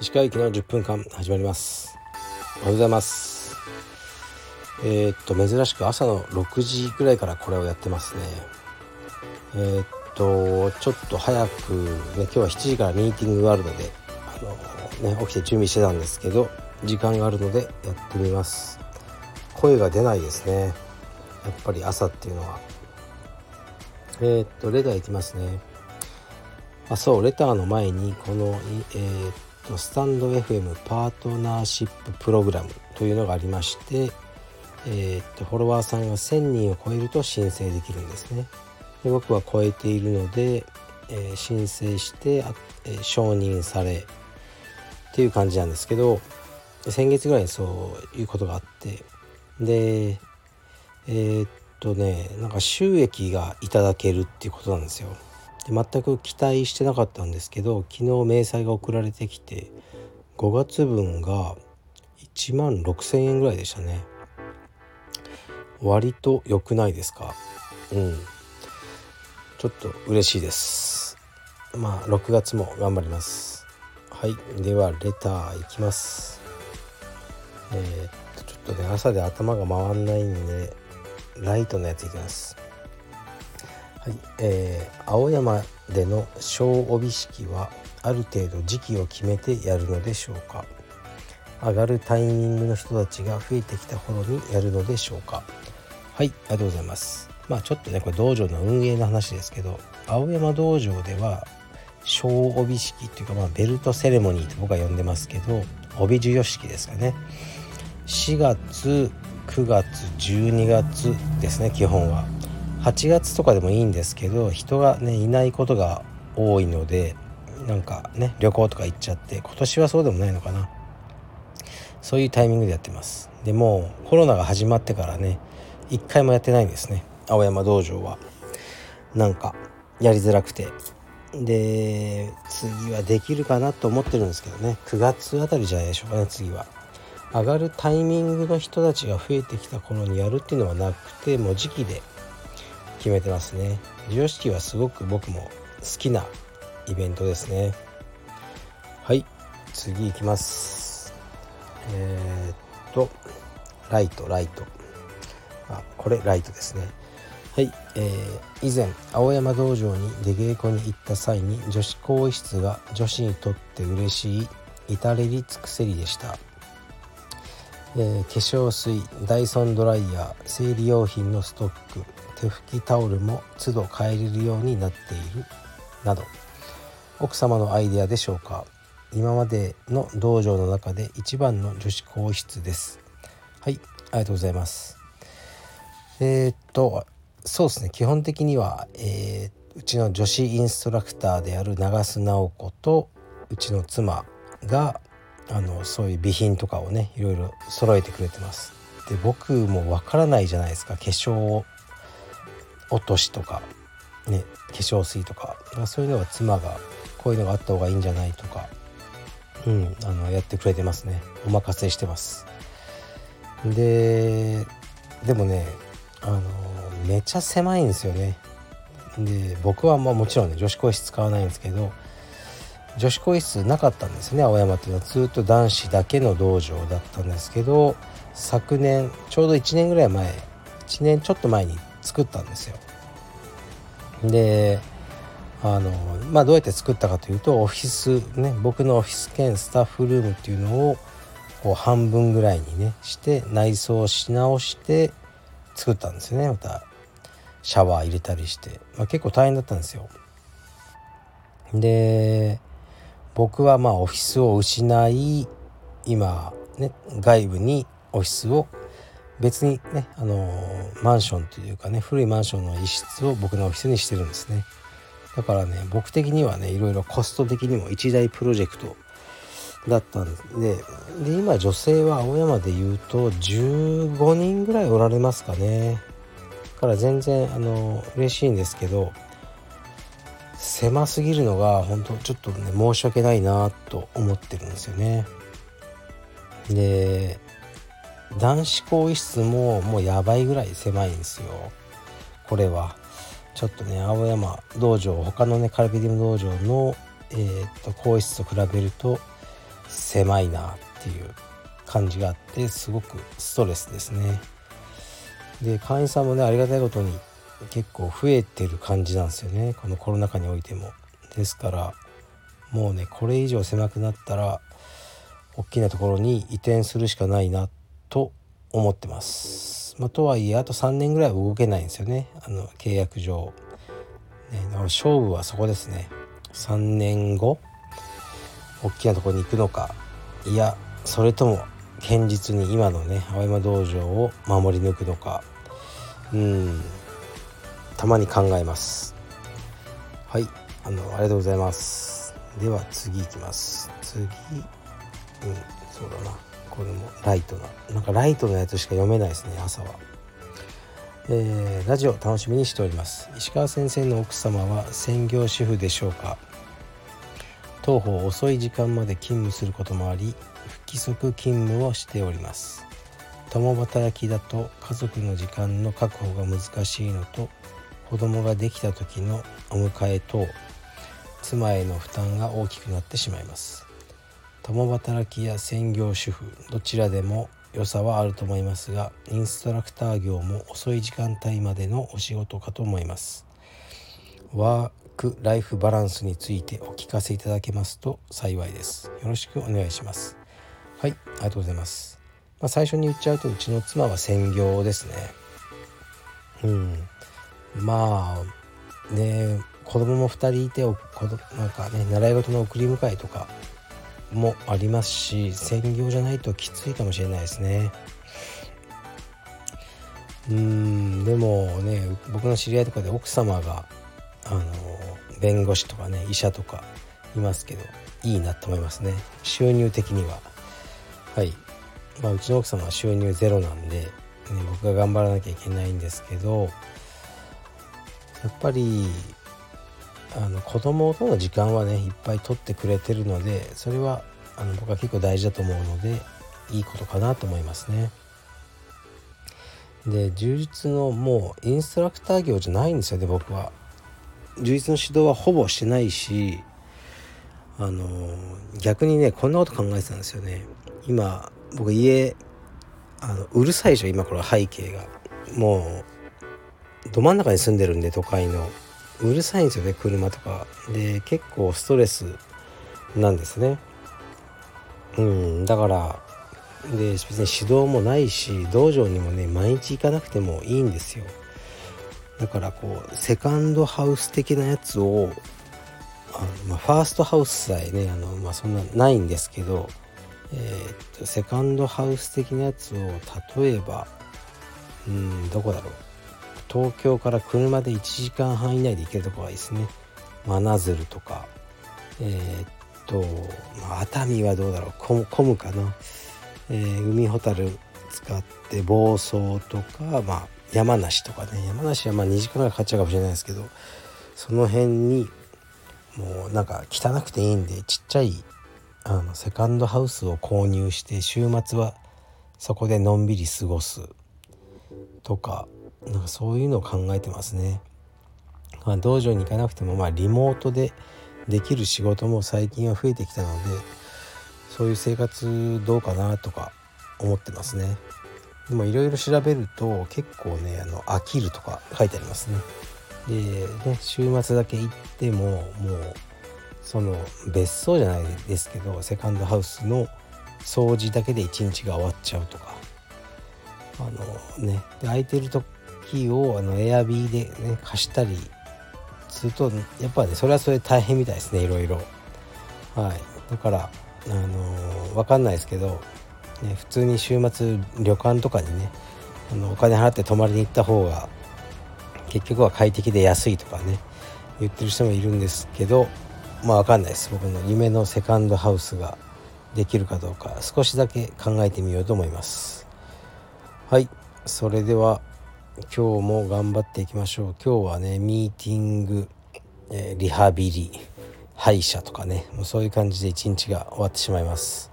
石川駅の10分間始まります。おはようございます。えー、っと珍しく朝の6時ぐらいからこれをやってますね。えー、っとちょっと早くね今日は7時からミーティングがあるのであのね起きて準備してたんですけど時間があるのでやってみます。声が出ないですね。やっぱり朝っていうのは。えー、っとレターいきますね。あそうレターの前にこの、えー、っとスタンド FM パートナーシッププログラムというのがありまして、えー、っとフォロワーさんが1000人を超えると申請できるんですね。で僕は超えているので、え、申請してあ、え、承認されっていう感じなんですけど先月ぐらいにそういうことがあってでえー、っとねなんか収益がいただけるっていうことなんですよ。で全く期待してなかったんですけど昨日明細が送られてきて5月分が1万6,000円ぐらいでしたね。割と良くないですか？うん。ちょっと嬉しいです。まあ6月も頑張ります。はい。ではレターいきます。えー、っとちょっとね朝で頭が回んないんでライトのやついきます。はい、えー、青山での小帯式はある程度時期を決めてやるのでしょうか。上がるタイミングの人たちが増えてきた頃にやるのでしょうか。はいありがとうございます。まあちょっとねこれ道場の運営の話ですけど青山道場では小帯式っていうかまあベルトセレモニーと僕は呼んでますけど帯授与式ですかね。4月9月12月ですね基本は。8月とかでもいいんですけど人がねいないことが多いのでなんかね旅行とか行っちゃって今年はそうでもないのかな。そういうタイミングでやってます。でもコロナが始まってからね一回もやってないんですね。青山道場は。なんかやりづらくて。で次はできるかなと思ってるんですけどね。9月あたりじゃないでしょうかね次は。上がるタイミングの人たちが増えてきた頃にやるっていうのはなくてもう時期で決めてますね。授与式はすごく僕も好きなイベントですね。はい次いきます。えー、っとライトライト。あこれライトですね。はい、えー、以前青山道場に出稽古に行った際に女子更衣室が女子にとって嬉しい至れり尽くせりでした。えー、化粧水ダイソンドライヤー生理用品のストック手拭きタオルも都度変えれるようになっているなど。奥様のアイデアでしょうか。今までの道場の中で一番の女子更衣室です。はいありがとうございます。えー、っとそうですね。基本的には、えー、うちの女子インストラクターである長須直子とうちの妻があのそういう備品とかをねいろいろ揃えてくれてます。で僕もわからないじゃないですか。化粧落としとかね化粧水とか。そういうのは妻がこういうのがあった方がいいんじゃないとか。うんあのやってくれてますね。お任せしてます。ででもねあのめっちゃ狭いんですよね。で僕はまあもちろんね女子更衣室使わないんですけど女子更衣室なかったんですね青山っていうのはずっと男子だけの道場だったんですけど昨年ちょうど1年ぐらい前1年ちょっと前に作ったんですよ。であのまあどうやって作ったかというとオフィスね僕のオフィス兼スタッフルームっていうのをこう半分ぐらいにねして内装し直して作ったんですよねまたシャワー入れたりして、まあ、結構大変だったんですよ。で僕はまあオフィスを失い今ね外部にオフィスを別にねあのマンションというかね古いマンションの一室を僕のオフィスにしてるんですね。だからね僕的にはねいろいろコスト的にも一大プロジェクトだったんでで今女性は青山で言うと15人ぐらいおられますかね。から全然あの嬉しいんですけど狭すぎるのが本当ちょっとね申し訳ないなと思ってるんですよね。で男子更衣室ももうやばいぐらい狭いんですよ。これは。ちょっとね青山道場他のねカルビディム道場の、えー、っと更衣室と比べると狭いなっていう感じがあってすごくストレスですね。で会員さんもねありがたいことに結構増えてる感じなんですよね。このコロナ禍においても。ですからもうねこれ以上狭くなったら大きなところに移転するしかないなと思ってます、まあ、とはいえあと3年ぐらいは動けないんですよね。あの契約上、ね、だから勝負はそこですね。3年後大きなところに行くのか。いやそれとも堅実に今のね青山道場を守り抜くのか。うん。たまに考えます。はい。あのありがとうございます。では次いきます。次。うんそうだな。これもライトな。なんかライトのやつしか読めないですね朝は。えー、ラジオ楽しみにしております。石川先生の奥様は専業主婦でしょうか。当方遅い時間まで勤務することもあり不規則勤務をしております。共働きだと家族の時間の確保が難しいのと子供ができた時のお迎え等妻への負担が大きくなってしまいます。共働きや専業主婦どちらでも良さはあると思いますがインストラクター業も遅い時間帯までのお仕事かと思います。ワークライフバランスについてお聞かせいただけますと幸いです。よろしくお願いします。はいありがとうございます。まあ、最初に言っちゃうとうちの妻は専業ですね。うん。まあね子供も2人いてなんかね習い事の送り迎えとかもありますし専業じゃないときついかもしれないですね。うんでもね僕の知り合いとかで奥様があの弁護士とかね医者とかいますけどいいなと思いますね。収入的には。はい。まあうちの奥様は収入ゼロなんで、ね、僕が頑張らなきゃいけないんですけどやっぱりあの子供との時間はねいっぱい取ってくれてるのでそれはあの僕は結構大事だと思うのでいいことかなと思いますね。で充実のもうインストラクター業じゃないんですよね僕は。充実の指導はほぼしてないしあの逆にねこんなこと考えてたんですよね。今僕家あのうるさいでしょ今これ背景が。もうど真ん中に住んでるんで都会のうるさいんですよね車とか。で結構ストレスなんですね。うんだからで別に指導もないし道場にもね毎日行かなくてもいいんですよ。だからこうセカンドハウス的なやつをあの、まあ、ファーストハウスさえねあの、まあ、そんなないんですけど、えー、っとセカンドハウス的なやつを例えばうんどこだろう。東京から車で1時間半以内で行けるとこがいいですね。真鶴とか。えー、っと、ま、熱海はどうだろう。混むかな、えー、海ほたる使って房総とか、まあ、山梨とかね。山梨はまあ2時間ぐらいかかっちゃうかもしれないですけどその辺にもうなんか汚くていいんでちっちゃいあのセカンドハウスを購入して週末はそこでのんびり過ごすとかなんかそういうのを考えてますね。まあ、道場に行かなくてもまあリモートでできる仕事も最近は増えてきたのでそういう生活どうかなとか思ってますね。でもいろいろ調べると結構ねあの飽きるとか書いてありますね。でね週末だけ行ってももうその別荘じゃないですけどセカンドハウスの掃除だけで一日が終わっちゃうとかあのねで空いてると時をあのエアビーでね貸したりするとやっぱねそれはそれ大変みたいですねいろいろ。はい。だからあのー、分かんないですけど、ね、普通に週末旅館とかにねあのお金払って泊まりに行った方が結局は快適で安いとかね言ってる人もいるんですけどまあ分かんないです。僕の夢のセカンドハウスができるかどうか少しだけ考えてみようと思います。はい。それでは今日も頑張っていきましょう。今日はねミーティング、えー、リハビリ歯医者とかねもうそういう感じで一日が終わってしまいます。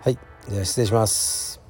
はいでは失礼します。